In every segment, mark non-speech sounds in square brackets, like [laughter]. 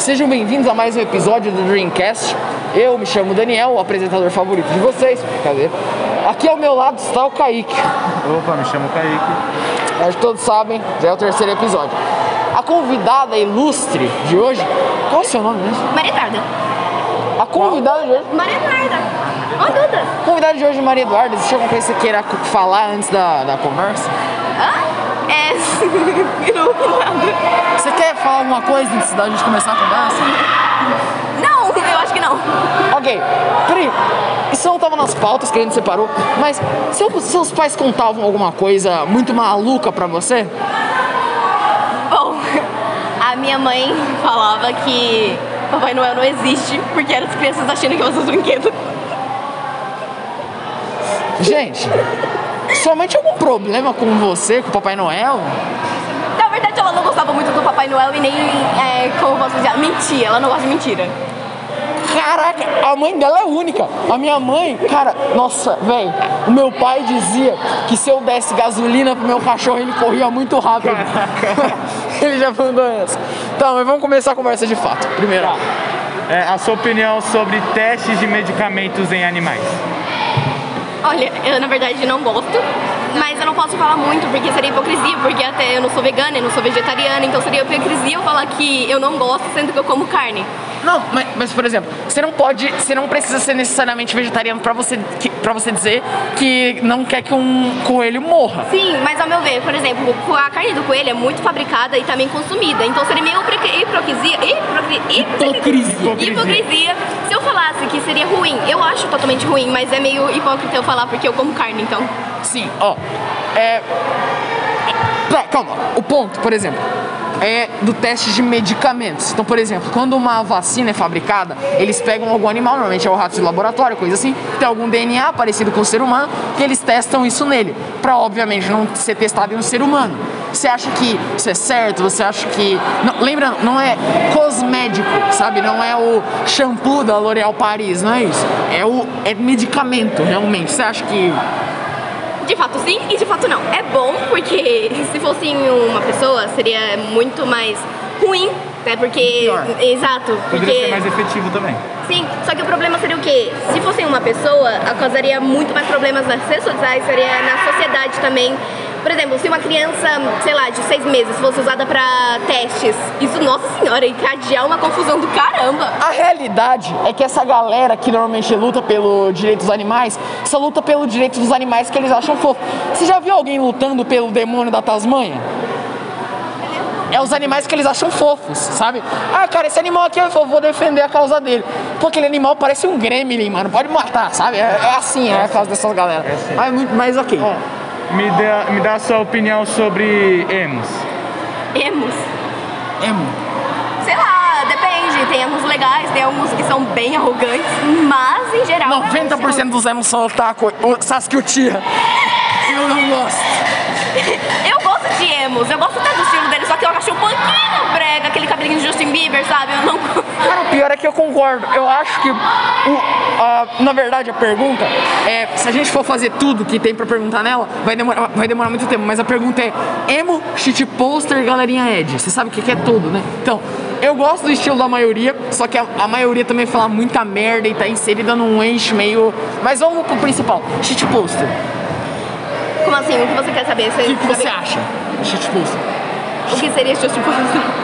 Sejam bem-vindos a mais um episódio do Dreamcast. Eu me chamo Daniel, o apresentador favorito de vocês. Cadê? Aqui ao meu lado está o Kaique. Opa, me chamo Kaique. Acho que todos sabem, já é o terceiro episódio. A convidada ilustre de hoje, qual é o seu nome mesmo? Maria Eduarda. A convidada de hoje, Maria Eduarda. Ó, Duda. a convidada de hoje, Maria Eduarda. Existe alguma coisa que você queira falar antes da, da conversa? Hã? É. Nada. Você quer falar alguma coisa antes da gente começar a conversa? Não, eu acho que não. Ok, Pri, isso não tava nas pautas que a gente separou, mas seu- seus pais contavam alguma coisa muito maluca pra você? Bom, [laughs] a minha mãe falava que Papai Noel não existe porque eram as crianças achando que fosse os brinquedos. Gente, sua mãe tinha algum problema com você, com o Papai Noel? Na verdade, ela não gostava muito do Papai Noel e nem, é, como posso dizer, mentia. Ela não gosta de mentira. Caraca, a mãe dela é única. A minha mãe, cara, nossa, velho, o meu pai dizia que se eu desse gasolina pro meu cachorro, ele corria muito rápido. [laughs] ele já mandou essa. Tá, mas vamos começar a conversa de fato. Primeiro. É, a sua opinião sobre testes de medicamentos em animais? Olha, eu na verdade não gosto, mas eu não posso falar muito porque seria hipocrisia, porque até eu não sou vegana e não sou vegetariana, então seria hipocrisia eu falar que eu não gosto sendo que eu como carne. Não, mas, mas, por exemplo, você não pode, você não precisa ser necessariamente vegetariano pra você, pra você dizer que não quer que um coelho morra. Sim, mas ao meu ver, por exemplo, a carne do coelho é muito fabricada e também consumida, então seria meio hipocrisia. Hipocrisia. Hipocrisia. Hipocrisia. Se eu falasse que seria ruim, eu acho totalmente ruim, mas é meio hipócrita eu falar porque eu como carne, então. Sim, ó. É. Tá, calma. O ponto, por exemplo, é do teste de medicamentos. Então, por exemplo, quando uma vacina é fabricada, eles pegam algum animal, normalmente é o rato de laboratório, coisa assim, tem algum DNA parecido com o ser humano, que eles testam isso nele, pra obviamente não ser testado em um ser humano. Você acha que isso é certo? Você acha que. Não, lembrando, não é cosmético, sabe? Não é o shampoo da L'Oréal Paris, não é isso. É o é medicamento, realmente. Você acha que sim e de fato não. É bom porque se fosse uma pessoa seria muito mais ruim, né? Porque. Exato. Poderia Porque. ser mais efetivo também. Sim, só que o problema seria o quê? Se fosse uma pessoa, causaria muito mais problemas nas redes sociais, seria na sociedade também. Por exemplo, se uma criança, sei lá, de seis meses fosse usada pra testes, isso, nossa senhora, encadear uma confusão do caramba. A realidade é que essa galera que normalmente luta pelo direito dos animais, só luta pelo direito dos animais que eles acham fofo. Você já viu alguém lutando pelo demônio da Tasmanha? É os animais que eles acham fofos, sabe? Ah, cara, esse animal aqui é fofo, vou defender a causa dele. Pô, aquele animal parece um gremlin, mano. Pode matar, sabe? É, é assim, é a causa dessas galera. assim. Mas, muito- mas ok. Me dá, me dá a sua opinião sobre emos. Emos. Emo. Sei lá, depende. Tem emos legais, tem alguns que são bem arrogantes, mas em geral. 90% dos emos são otaku, o Sasuke Uchiha. Eu não gosto. Eu gosto de emos, eu gosto até do estilo dele, só que eu acho um pouquinho brega, aquele cabelinho de Justin Bieber, sabe? Eu não [laughs] Cara, o pior é que eu concordo. Eu acho que, o, a- na verdade, a pergunta é: se a gente for fazer tudo que tem pra perguntar nela, vai demorar, vai demorar muito tempo. Mas a pergunta é: emo, shit poster, galerinha Ed. Você sabe o que que é tudo, né? Então, eu gosto do estilo da maioria, só que a, a maioria também fala muita merda e tá inserida num eixo meio. Mas vamos pro principal: shit poster. Como assim? O que você quer saber? O que, que você acha? Shit poster. O que seria Bieber?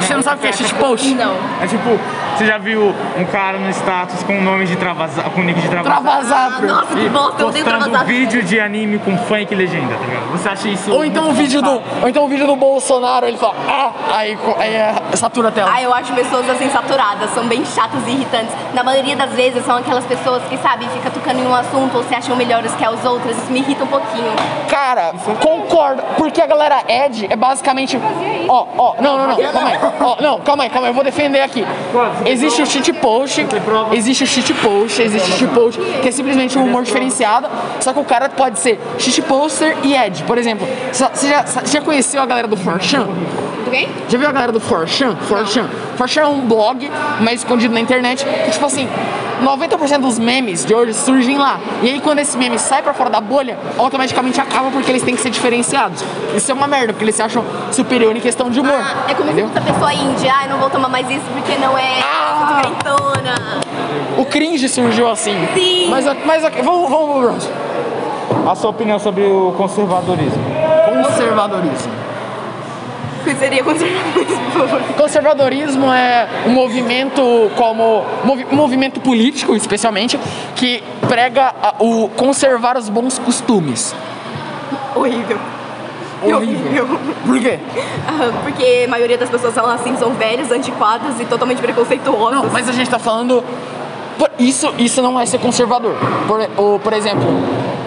Você não sabe o que é shit post? Não. É tipo, você já viu um cara no status com o nome de travasar, com o nick de travasar? Travazap. Nossa, que bosta, eu odeio postando travasar. vídeo de anime com funk e legenda, tá ligado? Você acha isso Ou então o vídeo do, ou então o vídeo do Bolsonaro, ele fala, ah, aí, aí é, satura a tela. Ah, eu acho pessoas assim saturadas, são bem chatas e irritantes. Na maioria das vezes são aquelas pessoas que, sabe, fica tocando em um assunto ou se acham melhores que as outras. Isso me irrita um pouquinho. Cara, concordo, porque a galera Ed é basicamente. Ó, ó, não, não, não, calma aí. Ó, não, calma aí, calma aí, eu vou defender aqui. Existe o shit post, existe o shit post, existe o shit post, que é simplesmente um humor diferenciado, só que o cara pode ser shit poster e Ed. Por exemplo, você já, já conheceu a galera do 4chan? Do quem? Já viu a galera do 4chan? 4chan. 4chan é um blog, mas escondido na internet, que tipo assim, 90% dos memes de hoje surgem lá. E aí quando esse meme sai pra fora da bolha, automaticamente acaba porque eles têm que ser diferenciados. Isso é uma merda, porque eles se acham superior em questão de humor. Ah, é como entendeu? se fosse a pessoa índia. Ai, não vou tomar mais isso porque não é Ah! diferentona. O cringe surgiu assim. Sim. Mas, mas ok, vamos, vamos próximo. A sua opinião sobre o conservadorismo? Conservadorismo. Que seria conservadorismo? Conservadorismo é um movimento como movi- um movimento político, especialmente, que prega o conservar os bons costumes. Horrível. Horrível. Por quê? Ah, Porque a maioria das pessoas são assim, são velhas, antiquadas e totalmente preconceituosas. Não, mas a gente tá falando. Isso, isso não é ser conservador. Por, ou, por exemplo,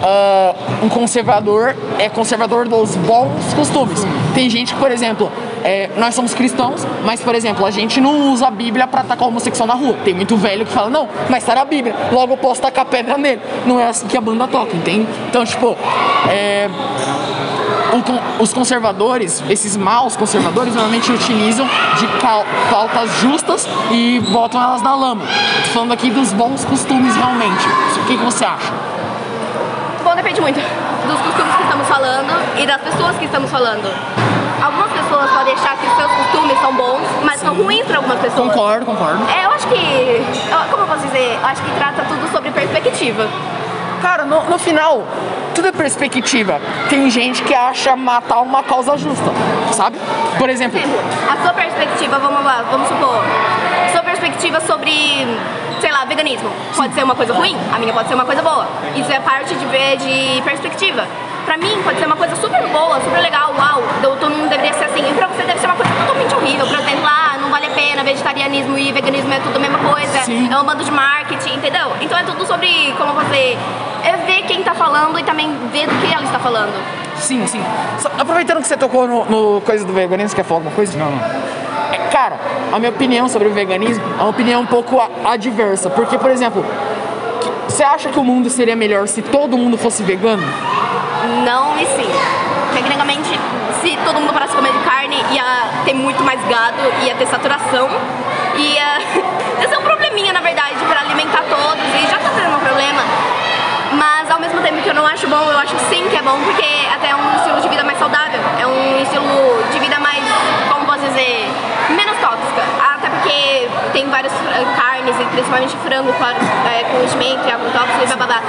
ah, um conservador é conservador dos bons costumes. Tem gente que, por exemplo, é, nós somos cristãos, mas, por exemplo, a gente não usa a Bíblia pra atacar homossexual na rua. Tem muito velho que fala, não, mas tá na Bíblia, logo eu posso tacar pedra nele. Não é assim que a banda toca, entende? Então, tipo, é, os conservadores, esses maus conservadores, normalmente utilizam de pautas justas e botam elas na lama. Tô falando aqui dos bons costumes realmente. O que, que você acha? Depende muito dos costumes que estamos falando e das pessoas que estamos falando. Algumas pessoas podem achar que os seus costumes são bons, mas são ruins para algumas pessoas. Concordo, concordo. É, eu acho que. Como eu posso dizer? Eu acho que trata tudo sobre perspectiva. Cara, no, no final, tudo é perspectiva. Tem gente que acha matar uma causa justa, sabe? Por exemplo, Exemplo, a sua perspectiva, vamos lá, vamos supor, sua perspectiva sobre, sei lá, veganismo, pode ser uma coisa ruim, a minha pode ser uma coisa boa. Isso é parte de ver de perspectiva. Pra mim pode ser uma coisa super boa, super legal, uau, todo mundo deveria ser assim. E pra você deve ser uma coisa totalmente horrível. Por exemplo, ah, não vale a pena, vegetarianismo e veganismo é tudo a mesma coisa, Sim. é um bando de marketing, entendeu? Então é tudo sobre como você é ver quem tá falando e também ver do que ela está falando. sim, sim. Só- aproveitando que você tocou no, no coisa do veganismo, quer falar alguma coisa? Não, não. É, Cara, a minha opinião sobre o veganismo é uma opinião um pouco adversa. Porque, por exemplo, você acha que o mundo seria melhor se todo mundo fosse vegano? Não e sim. Tecnicamente, se todo mundo parasse de comer de carne, ia ter muito mais gado, ia ter saturação, ia, [laughs] ia ser um probleminha, na verdade, para alimentar todos, e já tá tendo um problema. Mas ao mesmo tempo que eu não acho bom, eu acho sim que é bom, porque até é um estilo de vida mais saudável, é um estilo de vida mais, como posso dizer, menos tóxica. Até porque tem várias eh, carnes, e principalmente frango, claro, eh, com enchimento e agrotóxico e blá blá blá.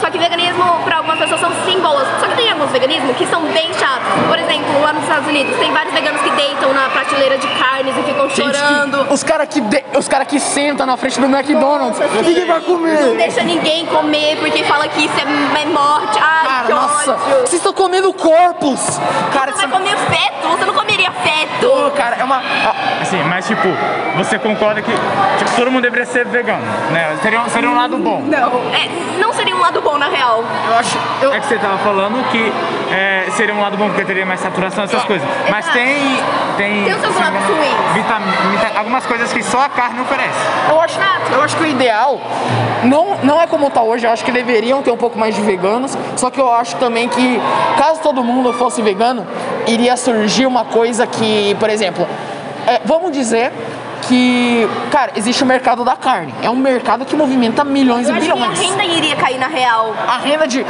Só que veganismo, pra algumas pessoas, são sim boas. Só que tem alguns veganismos que são bem chatos. Por exemplo, lá nos Estados Unidos, tem vários veganos que deitam na prateleira de carnes e ficam Gente, que- chorando. os caras que, de- os cara que sentam na frente do McDonald's. Nossa, sim. Ninguém vai Não comer. deixa ninguém comer porque fala que isso é, é morte. Ai, Cara, que nossa, ódio. vocês estão comendo corpos. Cara, Você isso vai comer feto? Você não comeria feto? Pô, cara, é uma. ah, Assim, mas tipo, você concorda que tipo, todo mundo deveria ser vegano, né? Seria, um- seria um lado bom. Não. É, não seria um lado bom, na real. Eu acho. Eu, É que você tava falando que é, seria um lado bom porque teria mais saturação, essas coisas. Mas Exato. tem. Tem, Tem os seus lados ruins. algumas coisas que só a carne oferece. eu acho, eu acho que o ideal não, não é como tá hoje. Eu acho que deveriam ter um pouco mais de veganos. Só que eu acho também que, caso todo mundo fosse vegano, iria surgir uma coisa que, por exemplo, é, vamos dizer que, cara, existe o mercado da carne. É um mercado que movimenta milhões Eu e acho que a bilhões. renda iria cair na real. A renda de.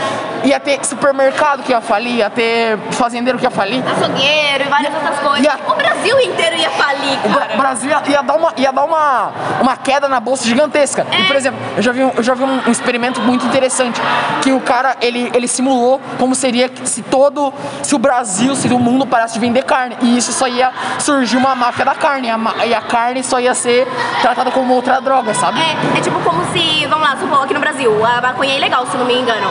ia ter supermercado que ia falir, ia ter fazendeiro que ia falir. Açougueiro e várias outras coisas. e a- O Brasil inteiro ia falir, O cara. Brasil ia, ia dar, uma, ia dar uma, uma queda na bolsa gigantesca. E, por exemplo, eu já vi, um, eu já vi um, um experimento muito interessante. Que o cara, ele, ele simulou como seria se todo, se o Brasil, se o mundo parasse de vender carne. E isso só ia surgir uma máfia da carne. E a, e a carne só ia ser tratada como outra droga, sabe? É, é tipo como se, vamos lá, supor, aqui no Brasil, a maconha é ilegal, se não me engano.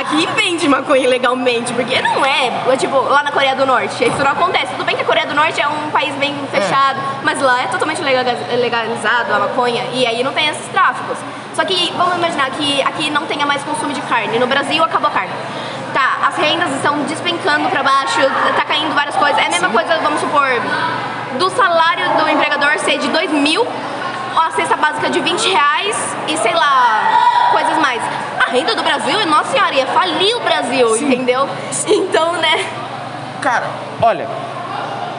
Aqui vende maconha ilegalmente, porque não é, é tipo, lá na Coreia do Norte, isso não acontece. Tudo bem que a Coreia do Norte é um país bem fechado, mas lá é totalmente legaliz- legalizado a maconha, e aí não tem esses tráficos. Só que, vamos imaginar que aqui não tenha mais consumo de carne, no Brasil acabou a carne. Tá, as rendas estão despencando pra baixo, tá caindo várias coisas. É a mesma coisa, vamos supor, do salário do empregador ser de 2 mil, a cesta básica de 20 reais e sei lá, coisas mais. A renda do Brasil, nossa senhora, ia falir o Brasil, entendeu? Então, né? Cara, olha,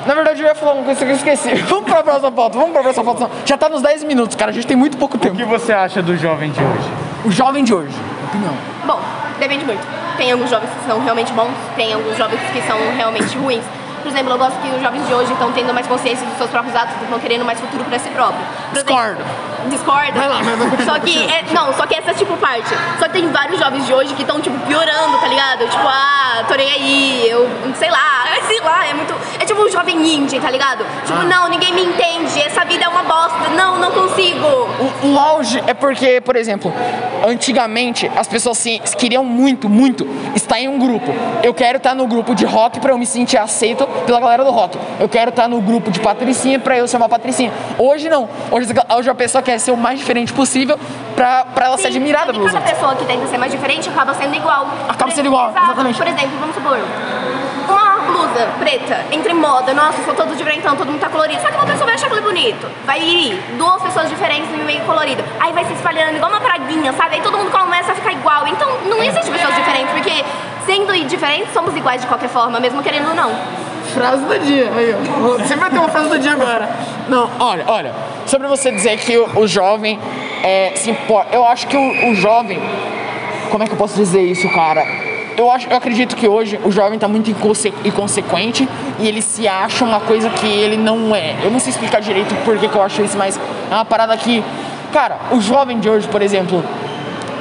na verdade eu ia falar uma coisa que eu esqueci. [laughs] Vamos pra próxima pauta, vamos pra próxima pauta. Já tá nos 10 minutos, cara, a gente tem muito pouco O tempo. que você acha do jovem de hoje? O jovem de hoje, opinião. Bom, depende muito. Tem alguns jovens que são realmente bons, tem alguns jovens que são realmente ruins. Por exemplo, eu gosto que os jovens de hoje estão tendo mais consciência dos seus próprios atos, estão querendo mais futuro para si próprio. Discordo. Discorda? Vai lá, vai lá, Só que, é, não, só que essa é tipo parte. Só que tem vários jovens de hoje que estão, tipo, piorando, tá ligado? Tipo, ah, tô nem aí, eu sei lá, [laughs] sei lá, é muito. É tipo um jovem indie, tá ligado? Tipo, Ah. não, ninguém me entende, essa vida é uma bosta, não, não consigo. O, o auge é porque, por exemplo, antigamente as pessoas queriam muito, muito estar em um grupo. Eu quero estar no grupo de rock pra eu me sentir aceito pela galera do rock. Eu quero estar no grupo de patricinha pra eu ser uma patricinha. Hoje não. Hoje, hoje a pessoa quer ser o mais diferente possível pra, pra ela ser Sim, admirada só que pelos cada outros. pessoa que tenta ser mais diferente acaba sendo igual. Acaba Por sendo igual, exatamente. Por exemplo, vamos supor, blusa preta entra em moda, nossa, sou todo diferentão, todo mundo tá colorido. Só que uma pessoa vai achar aquilo bonito. Vai ir duas pessoas diferentes no meio colorido. Aí vai se espalhando igual uma praguinha, sabe? Aí todo mundo começa a ficar igual. Então não existe pessoas diferentes, porque sendo diferentes, somos iguais de qualquer forma, mesmo querendo ou não. Frase do dia, aí, ó. Você vai ter uma frase do dia agora. Não, olha, olha. Sobre você dizer que o, o jovem é, se importa. Eu acho que o, o jovem. Como é que eu posso dizer isso, cara? Eu, acho, eu acredito que hoje o jovem tá muito inconse- inconsequente e ele se acha uma coisa que ele não é. Eu não sei explicar direito por que eu acho isso, mas é uma parada que. Cara, o jovem de hoje, por exemplo,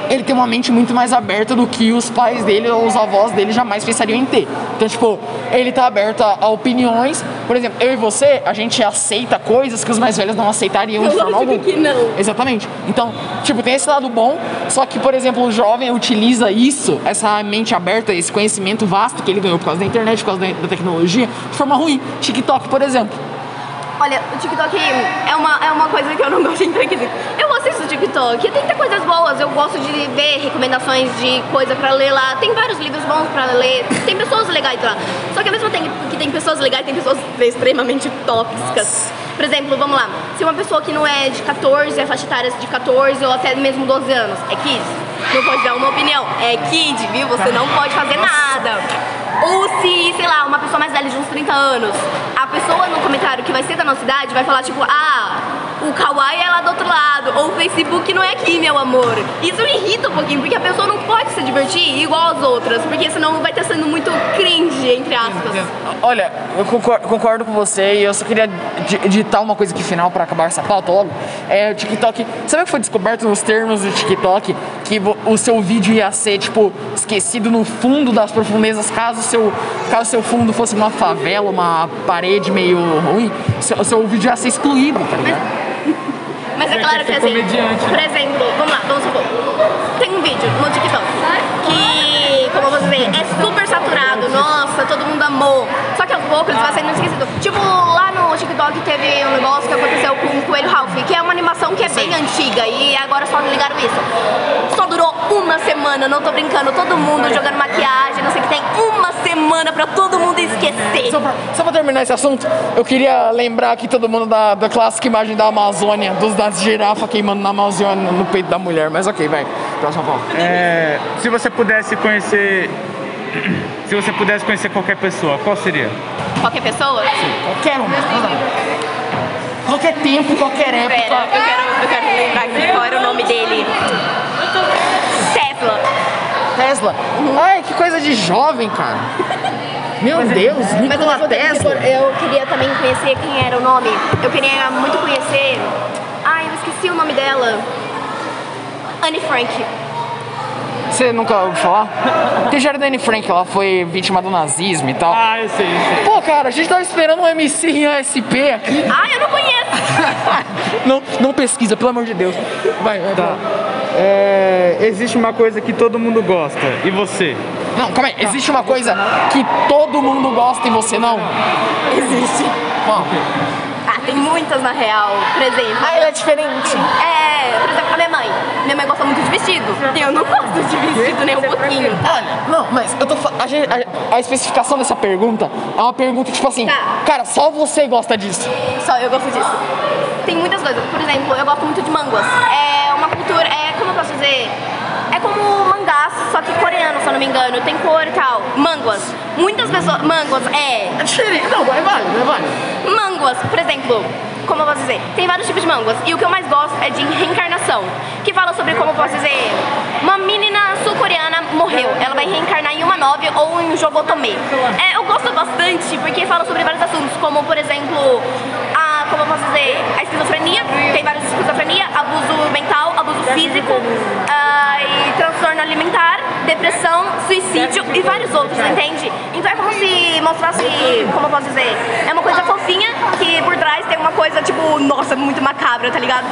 ele tem uma mente muito mais aberta do que os pais dele ou os avós dele jamais pensariam em ter. Então, tipo, ele tá aberto a, a opiniões. Por exemplo, eu e você, a gente aceita coisas que os mais velhos não aceitariam de forma alguma. que não. Exatamente. Então, tipo, tem esse lado bom, só que, por exemplo, o jovem utiliza isso, essa mente aberta, esse conhecimento vasto que ele ganhou por causa da internet, por causa da, da tecnologia, de forma ruim. TikTok, por exemplo. Olha, o TikTok é uma, é uma coisa que eu não gosto de entrar aqui. Eu TikTok, tem muitas coisas boas. Eu gosto de ver recomendações de coisa pra ler lá. Tem vários livros bons pra ler. Tem pessoas legais lá. Só que ao mesmo tempo que tem pessoas legais, tem pessoas [laughs] extremamente tóxicas. Por exemplo, vamos lá. Se uma pessoa que não é de 14, é faixa etária de 14 ou até mesmo 12 anos, é kids, não pode dar uma opinião. É kid, viu? Você não pode fazer nada. Ou se, sei lá, uma pessoa mais velha de uns 30 anos, a pessoa no comentário que vai ser da nossa idade vai falar tipo, ah, o Kawaii é lá do outro lado, ou o Facebook não é aqui, meu amor. Isso me irrita um pouquinho, porque a pessoa não pode se divertir igual as outras, porque senão vai estar sendo muito cringe, entre aspas. Olha, eu concordo, concordo com você e eu só queria di- digitar uma coisa aqui final pra acabar essa pauta logo. É o TikTok. Sabe o que foi descoberto nos termos do TikTok? Que o seu vídeo ia ser, tipo, esquecido no fundo das profundezas caso o seu, caso seu fundo fosse uma favela, uma parede meio ruim, seu- o seu vídeo ia ser excluído, tá ligado? Mas é Você claro que assim, comediante, por exemplo, vamos lá, vamos supor. Tem um vídeo no TikTok que, como você vê, é super saturado, nossa, todo mundo amou. Só que aos poucos ele vai sendo esquecido. Tipo, lá no TikTok teve um negócio que aconteceu com o Coelho Ralph, que é uma animação que é bem antiga e agora só ligaram isso. Durou uma semana, não tô brincando, todo mundo jogando maquiagem, não sei o que tem, uma semana pra todo mundo esquecer. Só pra, só pra terminar esse assunto, eu queria lembrar aqui todo mundo da, da clássica imagem da Amazônia, dos das girafa queimando na Amazônia no peito da mulher. Mas ok, vai. Próxima pauta. É, se você pudesse conhecer. Se você pudesse conhecer qualquer pessoa, qual seria? Qualquer pessoa? Qualquer um. Qualquer tempo, qualquer Pera, época. eu quero, eu quero lembrar aqui qual era o nome dele. Tesla. Tesla. Ai, que coisa de jovem, cara. Meu Deus, Mas ao Nikola mesmo tempo, Tesla. eu queria também conhecer quem era o nome. Eu queria muito conhecer. Ai, eu esqueci o nome dela. Anne Frank. Você nunca ouviu falar? Porque já era da Anne Frank, ela foi vítima do nazismo e tal. Ah, eu sei, eu sei. Pô, cara, a gente tava esperando um MC em ASP aqui. Ai, eu não conheço. [laughs] não, não pesquisa, pelo amor de Deus. Vai, vai. Tá. vai. É, existe uma coisa que todo mundo gosta, e você? Não, calma aí. Existe uma coisa que todo mundo gosta e você não? Existe. Qual? Ah, tem muitas na real. Por exemplo. Ah, ele é diferente. É, por exemplo, a minha mãe. Minha mãe gosta muito de vestido. Eu não gosto de vestido nem um pouquinho. Olha, não, mas eu tô a, a- a especificação dessa pergunta é uma pergunta tipo assim, Tá. cara, só você gosta disso. Só eu gosto disso. Tem muitas coisas. Por exemplo, eu gosto muito de manguas. É uma cultura, é como? É mangás, só que coreano, se eu não me engano, tem cor e tal. Mânguas. Muitas pessoas. Mânguas, é. É diferente. Não, é válido, é válido. Mânguas, por exemplo, como eu posso dizer, tem vários tipos de mânguas. E o que eu mais gosto é de reencarnação. Que fala sobre como eu posso dizer. Uma menina sul-coreana morreu. Ela vai reencarnar em uma nove ou em um jogo Otome. É, eu gosto bastante porque fala sobre vários assuntos, como por exemplo, como eu posso dizer, a esquizofrenia, tem vários esquizofrenia, abuso mental, abuso físico, ah, e transtorno alimentar, depressão, suicídio e vários outros, entende? Então é como se mostrasse, como eu posso dizer, é uma coisa fofinha que por trás tem uma coisa tipo, nossa, muito macabra, tá ligado?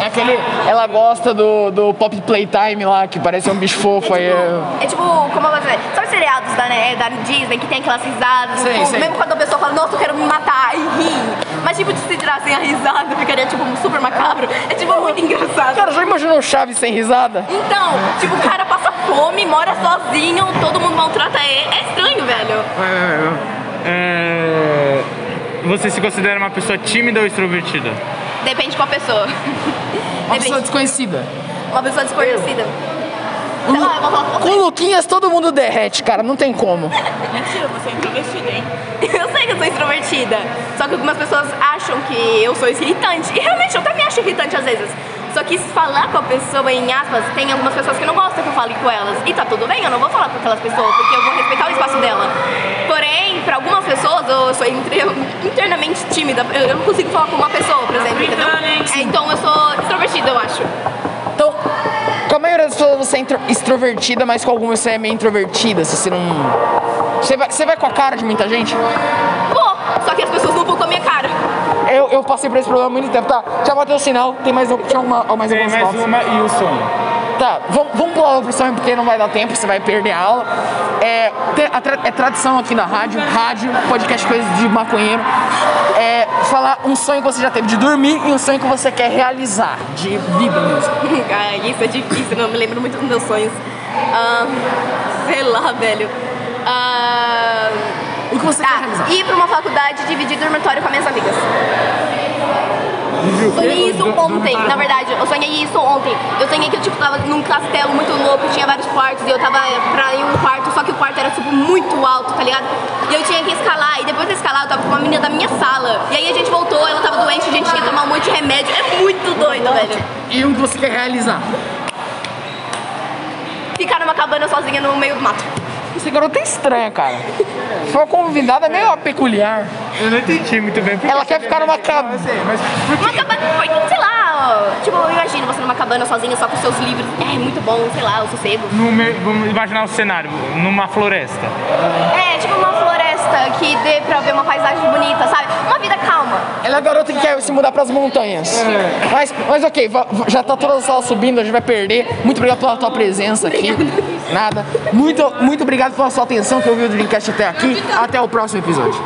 É aquele. Ela gosta do, do Pop Playtime lá, que parece um bicho fofo aí. é- É tipo, como eu vou dizer, sabe os seriados da, né, da Disney que tem aquelas risadas? Sei, tipo, sei. Mesmo quando a pessoa fala, nossa, eu quero me matar e rir. Mas tipo, de se tirassem a risada, ficaria tipo super macabro. É tipo muito engraçado. Cara, já imaginou Chaves sem risada? Então, tipo, o cara passa fome, mora sozinho, todo mundo maltrata ele. É estranho, velho. É, Você se considera uma pessoa tímida ou extrovertida? Depende qual pessoa. Uma pessoa Depende. desconhecida. Uma pessoa desconhecida. Sei lá, eu vou falar. Com o Luquinhas todo mundo derrete, cara, não tem como. Mentira, você é introvertida, hein? [laughs] Eu sei que eu sou extrovertida, só que algumas pessoas acham que eu sou irritante. E realmente eu também acho irritante às vezes. Só que se falar com a pessoa, em aspas, tem algumas pessoas que não gostam que eu fale com elas. E tá tudo bem, eu não vou falar com aquelas pessoas, porque eu vou respeitar o espaço dela. Pra algumas pessoas, eu sou entre- internamente tímida. Eu não consigo falar com uma pessoa, por exemplo, entendeu? É, então eu sou extrovertida, eu acho. Então, com a maioria das pessoas você é extrovertida, mas com algumas você é meio introvertida, se você não. Você vai, você vai com a cara de muita gente? Pô, só que as pessoas não vão com a minha cara. Eu, eu passei por esse problema há muito tempo. Tá, já bateu o sinal, tem mais, um- tinha uma, mais Tem algumas mais uma e o sonho. Tá, vamos, vamos pular pro sonho porque não vai dar tempo, você vai perder a aula. É, tra- é tradição aqui na rádio, rádio, podcast coisa de maconheiro. É falar um sonho que você já teve de dormir e um sonho que você quer realizar, de vida mesmo. [laughs] Ah, isso é difícil, não me lembro muito dos meus sonhos. Ah, sei lá, velho. Ah, O que você quer tá, realizar? ir pra uma faculdade e dividir dormitório com as minhas amigas. Sonhei isso ontem, na verdade, eu sonhei isso ontem. Eu sonhei que eu tipo, tava num castelo muito louco, tinha vários quartos, e eu tava pra ir um quarto, só que o quarto era tipo muito alto, tá ligado? E eu tinha que escalar, e depois de escalar eu tava com uma menina da minha sala. E aí a gente voltou, ela tava doente, a gente tinha que tomar um monte de remédio. É muito doido, velho. E um que você quer realizar? Ficar numa cabana sozinha no meio do mato. Esse garoto é estranha, cara. Foi convidada meio peculiar. Eu não entendi muito bem. porque Ela quer ficar numa deveria- cab- Eu sei, mas por Uma que? cabana, porque, sei lá, ó, tipo, eu imagino você numa cabana sozinha só com seus livros. É muito bom, sei lá, o sossego. No vamos imaginar o cenário, numa floresta. É, tipo uma floresta que dê pra ver uma paisagem bonita, sabe? Uma vida calma. Ela é a garota que quer se mudar pras montanhas. Mas, mas ok, já tá toda a sala subindo, a gente vai perder. Muito obrigado pela tua presença aqui. [laughs] Nada. Muito, muito obrigado pela sua atenção que ouviu o Dreamcast até aqui. Até o próximo episódio.